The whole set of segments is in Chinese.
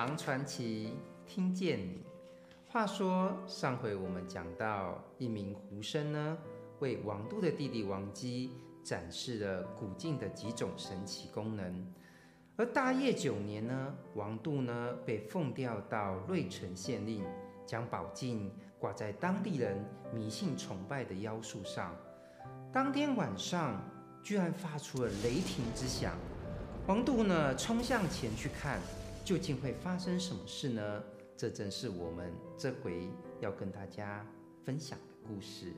唐传奇，听见你。话说上回我们讲到，一名狐生呢，为王度的弟弟王姬展示了古镜的几种神奇功能。而大业九年呢，王度呢被奉调到芮城县令，将宝镜挂在当地人迷信崇拜的妖树上。当天晚上，居然发出了雷霆之响。王度呢，冲向前去看，究竟会发生什么事呢？这正是我们这回要跟大家分享的故事。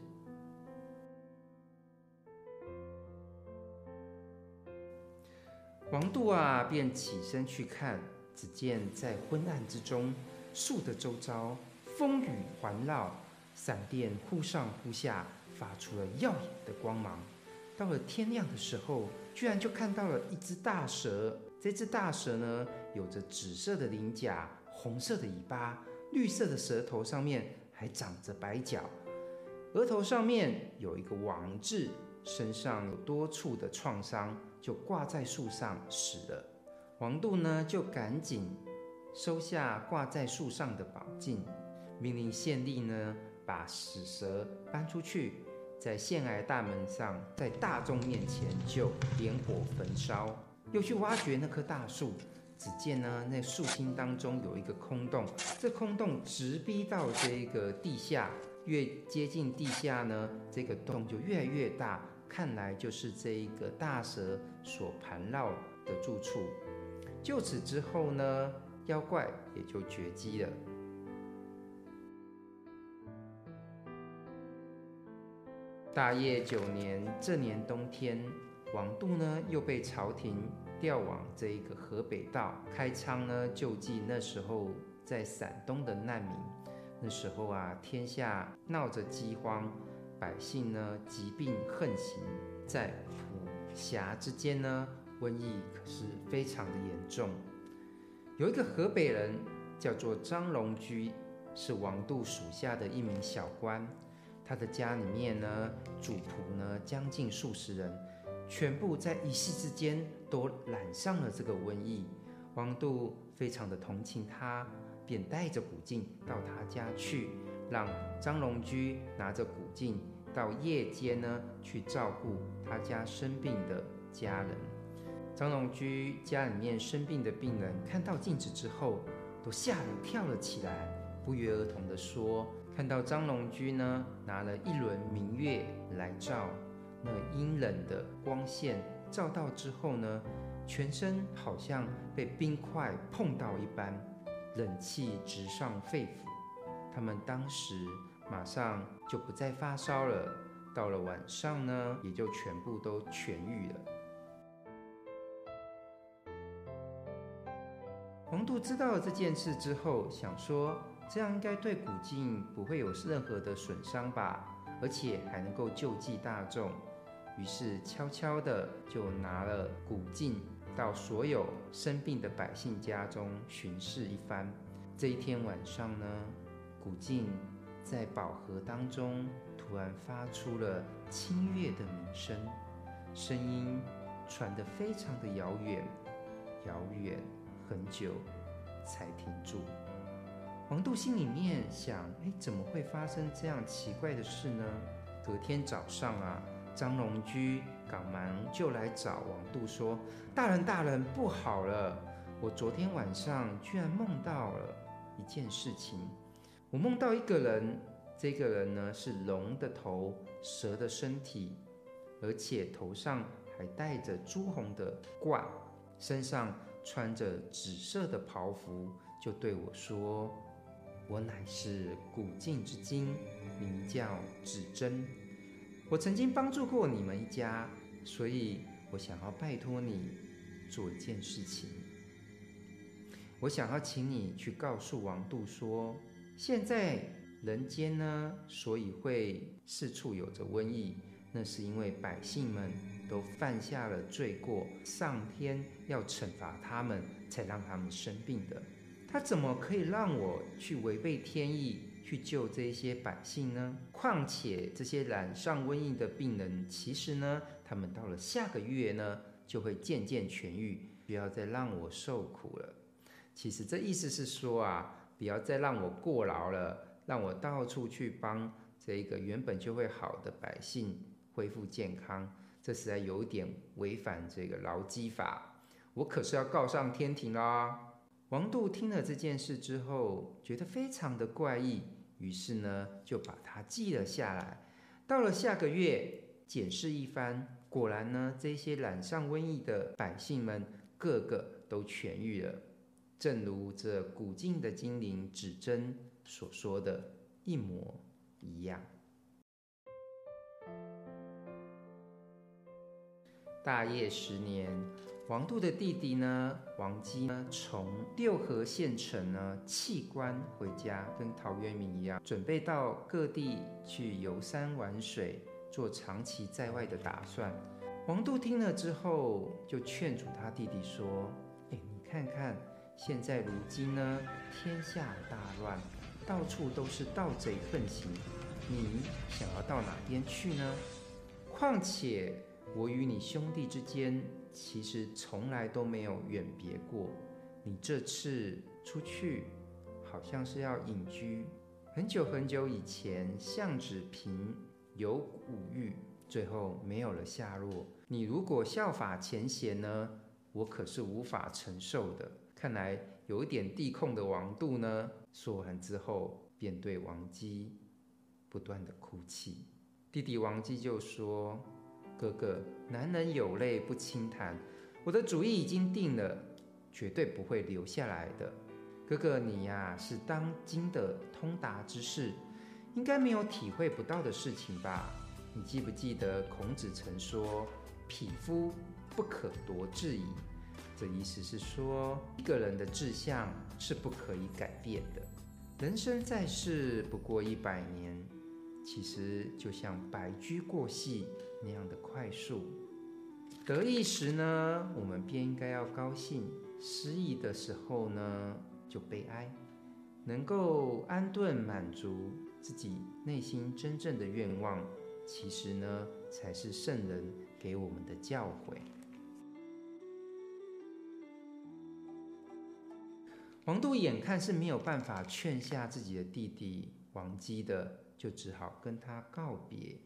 王度啊，便起身去看，只见在昏暗之中，树的周遭风雨环绕，闪电忽上忽下，发出了耀眼的光芒。到了天亮的时候，居然就看到了一只大蛇。这只大蛇呢，有着紫色的鳞甲、红色的尾巴、绿色的舌头，上面还长着白角，额头上面有一个王字，身上有多处的创伤，就挂在树上死了。王度呢，就赶紧收下挂在树上的宝镜，命令县令呢，把死蛇搬出去。在县衙大门上，在大众面前就点火焚烧，又去挖掘那棵大树。只见呢，那树心当中有一个空洞，这空洞直逼到这个地下，越接近地下呢，这个洞就越来越大。看来就是这一个大蛇所盘绕的住处。就此之后呢，妖怪也就绝迹了。大业九年，这年冬天，王度呢又被朝廷调往这一个河北道开仓呢救济那时候在陕东的难民。那时候啊，天下闹着饥荒，百姓呢疾病横行，在府辖之间呢，瘟疫可是非常的严重。有一个河北人叫做张龙驹，是王度属下的一名小官。他的家里面呢，主仆呢将近数十人，全部在一夕之间都染上了这个瘟疫。王度非常的同情他，便带着古镜到他家去，让张龙居拿着古镜到夜间呢去照顾他家生病的家人。张龙居家里面生病的病人看到镜子之后，都吓得跳了起来，不约而同地说。看到张龙居呢，拿了一轮明月来照，那阴冷的光线照到之后呢，全身好像被冰块碰到一般，冷气直上肺腑。他们当时马上就不再发烧了，到了晚上呢，也就全部都痊愈了。王度知道了这件事之后，想说。这样应该对古镜不会有任何的损伤吧，而且还能够救济大众。于是悄悄地就拿了古镜到所有生病的百姓家中巡视一番。这一天晚上呢，古镜在宝盒当中突然发出了清越的鸣声，声音传得非常的遥远，遥远很久才停住。王度心里面想：哎，怎么会发生这样奇怪的事呢？隔天早上啊，张龙駒赶忙就来找王度说：“大人，大人，不好了！我昨天晚上居然梦到了一件事情。我梦到一个人，这个人呢是龙的头，蛇的身体，而且头上还戴着朱红的冠，身上穿着紫色的袍服，就对我说。”我乃是古镜之精，名叫指针。我曾经帮助过你们一家，所以我想要拜托你做一件事情。我想要请你去告诉王度说，现在人间呢，所以会四处有着瘟疫，那是因为百姓们都犯下了罪过，上天要惩罚他们，才让他们生病的。他怎么可以让我去违背天意去救这些百姓呢？况且这些染上瘟疫的病人，其实呢，他们到了下个月呢，就会渐渐痊愈，不要再让我受苦了。其实这意思是说啊，不要再让我过劳了，让我到处去帮这个原本就会好的百姓恢复健康，这实在有点违反这个劳基法，我可是要告上天庭啦。王度听了这件事之后，觉得非常的怪异，于是呢，就把它记了下来。到了下个月，检视一番，果然呢，这些染上瘟疫的百姓们，个个都痊愈了。正如这古晋的精灵指针所说的一模一样。大业十年，王度的弟弟呢，王姬呢，从六合县城呢弃官回家，跟陶渊明一样，准备到各地去游山玩水，做长期在外的打算。王度听了之后，就劝阻他弟弟说：“哎，你看看。”现在如今呢，天下大乱，到处都是盗贼横行。你想要到哪边去呢？况且我与你兄弟之间，其实从来都没有远别过。你这次出去，好像是要隐居。很久很久以前，项子平有五欲，最后没有了下落。你如果效法前贤呢，我可是无法承受的。看来有一点地控的王度呢，说完之后便对王姬不断的哭泣。弟弟王姬就说：“哥哥，男人有泪不轻弹，我的主意已经定了，绝对不会留下来的。哥哥你呀，是当今的通达之士，应该没有体会不到的事情吧？你记不记得孔子曾说：‘匹夫不可夺志矣。’”这意思是说，一个人的志向是不可以改变的。人生在世不过一百年，其实就像白驹过隙那样的快速。得意时呢，我们便应该要高兴；失意的时候呢，就悲哀。能够安顿满足自己内心真正的愿望，其实呢，才是圣人给我们的教诲。王度眼看是没有办法劝下自己的弟弟王姬的，就只好跟他告别。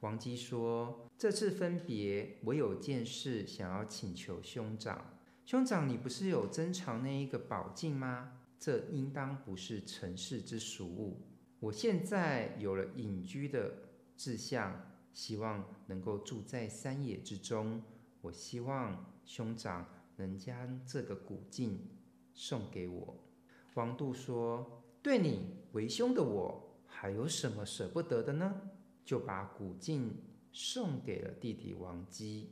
王姬说：“这次分别，我有件事想要请求兄长。兄长，你不是有珍藏那一个宝镜吗？这应当不是尘世之俗物。我现在有了隐居的志向，希望能够住在山野之中。我希望兄长能将这个古镜。”送给我，王度说：“对你为兄的我，还有什么舍不得的呢？”就把古镜送给了弟弟王姬。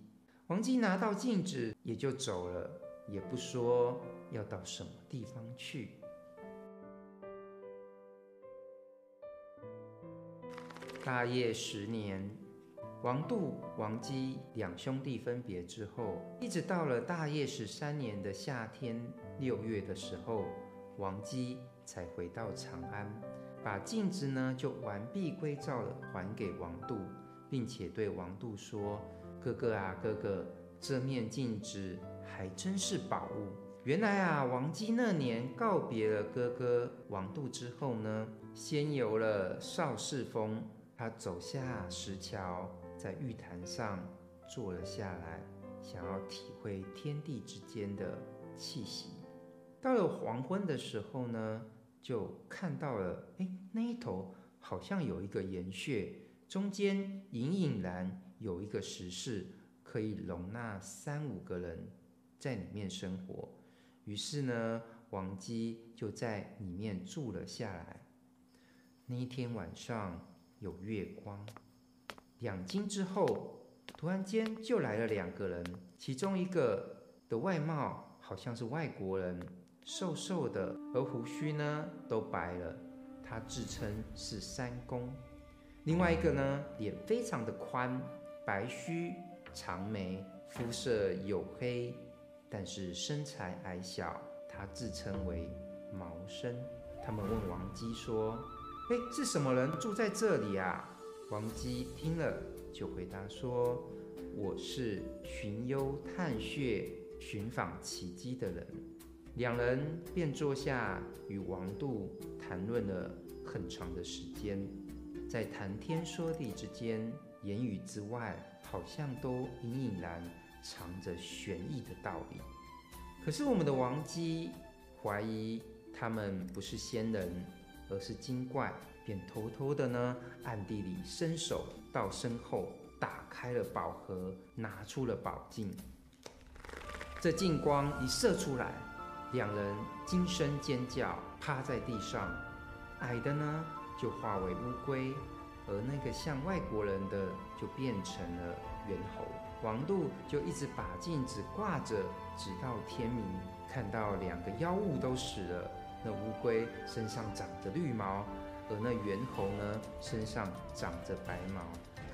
王姬拿到镜子，也就走了，也不说要到什么地方去。大业十年，王度、王姬两兄弟分别之后，一直到了大业十三年的夏天。六月的时候，王姬才回到长安，把镜子呢就完璧归赵了，还给王度，并且对王度说：“哥哥啊，哥哥，这面镜子还真是宝物。原来啊，王姬那年告别了哥哥王度之后呢，先游了邵氏峰，他走下石桥，在玉坛上坐了下来，想要体会天地之间的气息。”到了黄昏的时候呢，就看到了，哎，那一头好像有一个岩穴，中间隐隐然有一个石室，可以容纳三五个人在里面生活。于是呢，王姬就在里面住了下来。那一天晚上有月光，两更之后，突然间就来了两个人，其中一个的外貌好像是外国人。瘦瘦的，而胡须呢都白了。他自称是三公。另外一个呢，脸非常的宽，白须长眉，肤色黝黑，但是身材矮小。他自称为毛生。他们问王姬说：“哎，是什么人住在这里啊？”王姬听了就回答说：“我是寻幽探穴、寻访奇迹的人。”两人便坐下与王度谈论了很长的时间，在谈天说地之间，言语之外好像都隐隐然藏着玄异的道理。可是我们的王姬怀疑他们不是仙人，而是精怪，便偷偷的呢，暗地里伸手到身后打开了宝盒，拿出了宝镜。这镜光一射出来，两人惊声尖叫，趴在地上。矮的呢，就化为乌龟，而那个像外国人的，就变成了猿猴。王度就一直把镜子挂着，直到天明。看到两个妖物都死了，那乌龟身上长着绿毛，而那猿猴呢，身上长着白毛。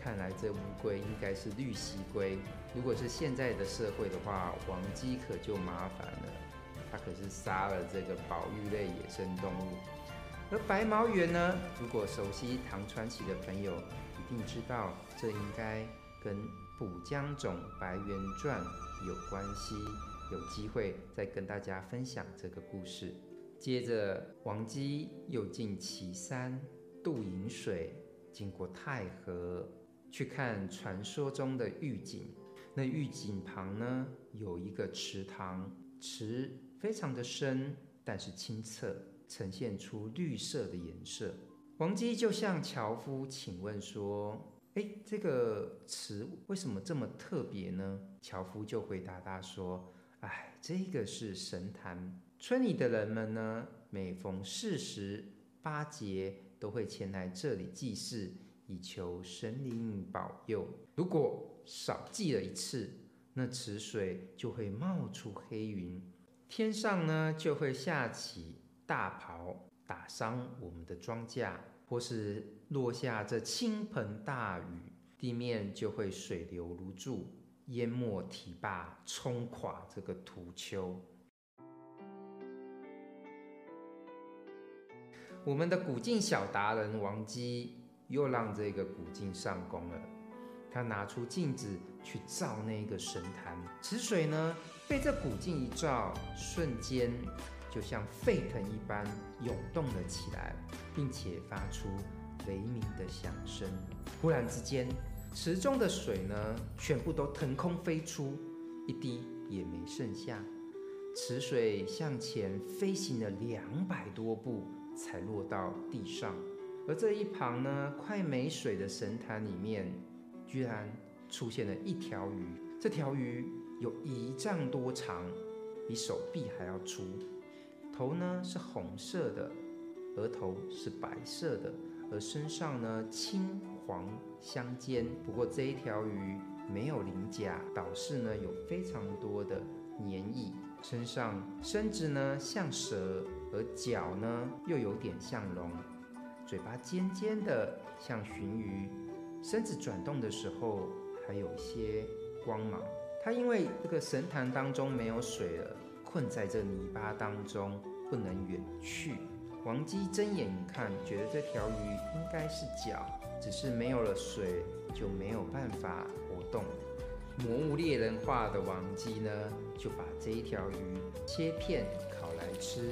看来这乌龟应该是绿蜥龟。如果是现在的社会的话，王姬可就麻烦了，他可是杀了这个保育类野生动物。而白毛猿呢，如果熟悉唐传奇的朋友一定知道，这应该跟《补江种白猿传》有关系。有机会再跟大家分享这个故事。接着，王姬又进岐山渡引水，经过太河，去看传说中的玉井。那玉井旁呢，有一个池塘，池非常的深，但是清澈，呈现出绿色的颜色。王姬就向樵夫请问说：“哎，这个池为什么这么特别呢？”樵夫就回答他说：“哎，这个是神坛，村里的人们呢，每逢四时八节都会前来这里祭祀，以求神灵保佑。如果少祭了一次，那池水就会冒出黑云，天上呢就会下起大雹，打伤我们的庄稼，或是落下这倾盆大雨，地面就会水流如注，淹没堤坝，冲垮这个土丘。我们的古镜小达人王姬又让这个古镜上工了。他拿出镜子去照那个神坛，池水呢被这古镜一照，瞬间就像沸腾一般涌动了起来，并且发出雷鸣的响声。忽然之间，池中的水呢全部都腾空飞出，一滴也没剩下。池水向前飞行了两百多步，才落到地上。而这一旁呢，快没水的神坛里面。居然出现了一条鱼，这条鱼有一丈多长，比手臂还要粗，头呢是红色的，额头是白色的，而身上呢青黄相间。不过这一条鱼没有鳞甲，倒是呢有非常多的粘液，身上身子呢像蛇，而脚呢又有点像龙，嘴巴尖尖的像鲟鱼。身子转动的时候还有一些光芒。它因为这个神坛当中没有水了，困在这泥巴当中不能远去。王姬睁眼一看，觉得这条鱼应该是脚，只是没有了水就没有办法活动。魔物猎人化的王姬呢，就把这一条鱼切片烤来吃。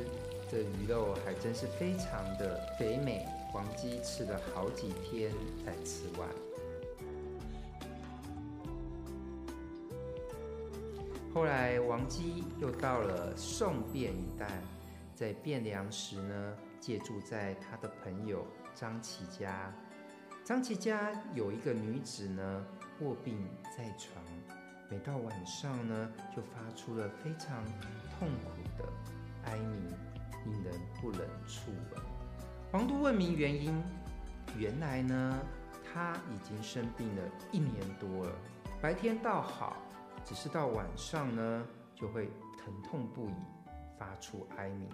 这鱼肉还真是非常的肥美。王姬吃了好几天才吃完。后来，王姬又到了宋汴一带，在汴梁时呢，借住在他的朋友张琪家。张琪家有一个女子呢，卧病在床，每到晚上呢，就发出了非常痛苦的哀鸣，令人不忍触闻。王都问明原因，原来呢，他已经生病了一年多了。白天倒好，只是到晚上呢，就会疼痛不已，发出哀鸣。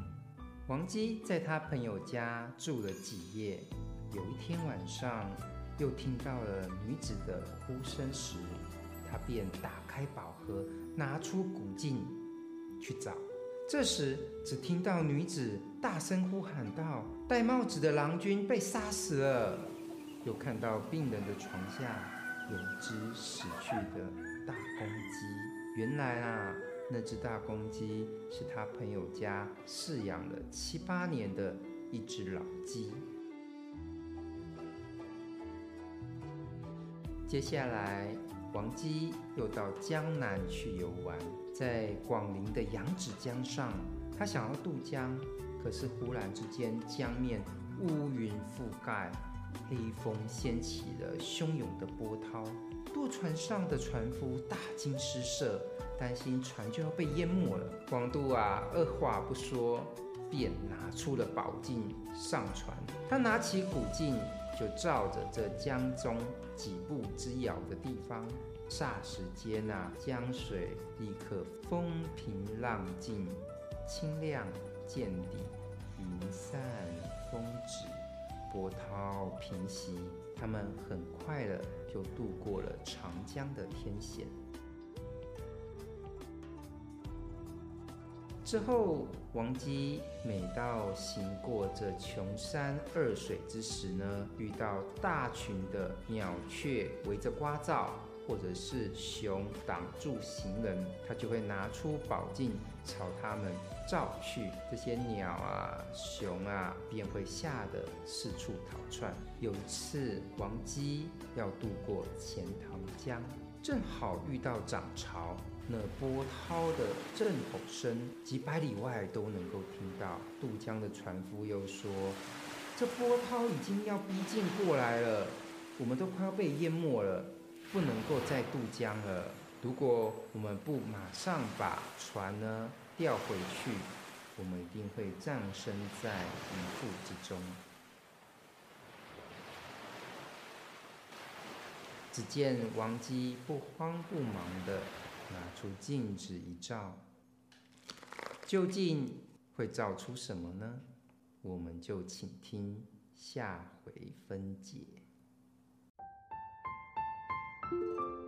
王姬在他朋友家住了几夜，有一天晚上，又听到了女子的呼声时，他便打开宝盒，拿出古镜去找。这时，只听到女子大声呼喊道：“戴帽子的郎君被杀死了！”又看到病人的床下有只死去的大公鸡。原来啊，那只大公鸡是他朋友家饲养了七八年的一只老鸡。接下来，王姬又到江南去游玩，在广陵的扬子江上，他想要渡江，可是忽然之间，江面乌云覆盖，黑风掀起了汹涌的波涛，渡船上的船夫大惊失色，担心船就要被淹没了。王杜啊，二话不说，便拿出了宝镜上船。他拿起古镜，就照着这江中几步之遥的地方，霎时间啊，江水立刻风平浪静，清亮见底，云散风止，波涛平息。他们很快的就渡过了长江的天险。之后，王姬每到行过这穷山恶水之时呢，遇到大群的鸟雀围着瓜噪，或者是熊挡住行人，他就会拿出宝镜朝他们照去。这些鸟啊、熊啊，便会吓得四处逃窜。有一次，王姬要渡过钱塘江，正好遇到涨潮。那波涛的震吼声，几百里外都能够听到。渡江的船夫又说：“这波涛已经要逼近过来了，我们都快要被淹没了，不能够再渡江了。如果我们不马上把船呢调回去，我们一定会葬身在鱼腹之中。”只见王姬不慌不忙地。拿出镜子一照，究竟会照出什么呢？我们就请听下回分解。Música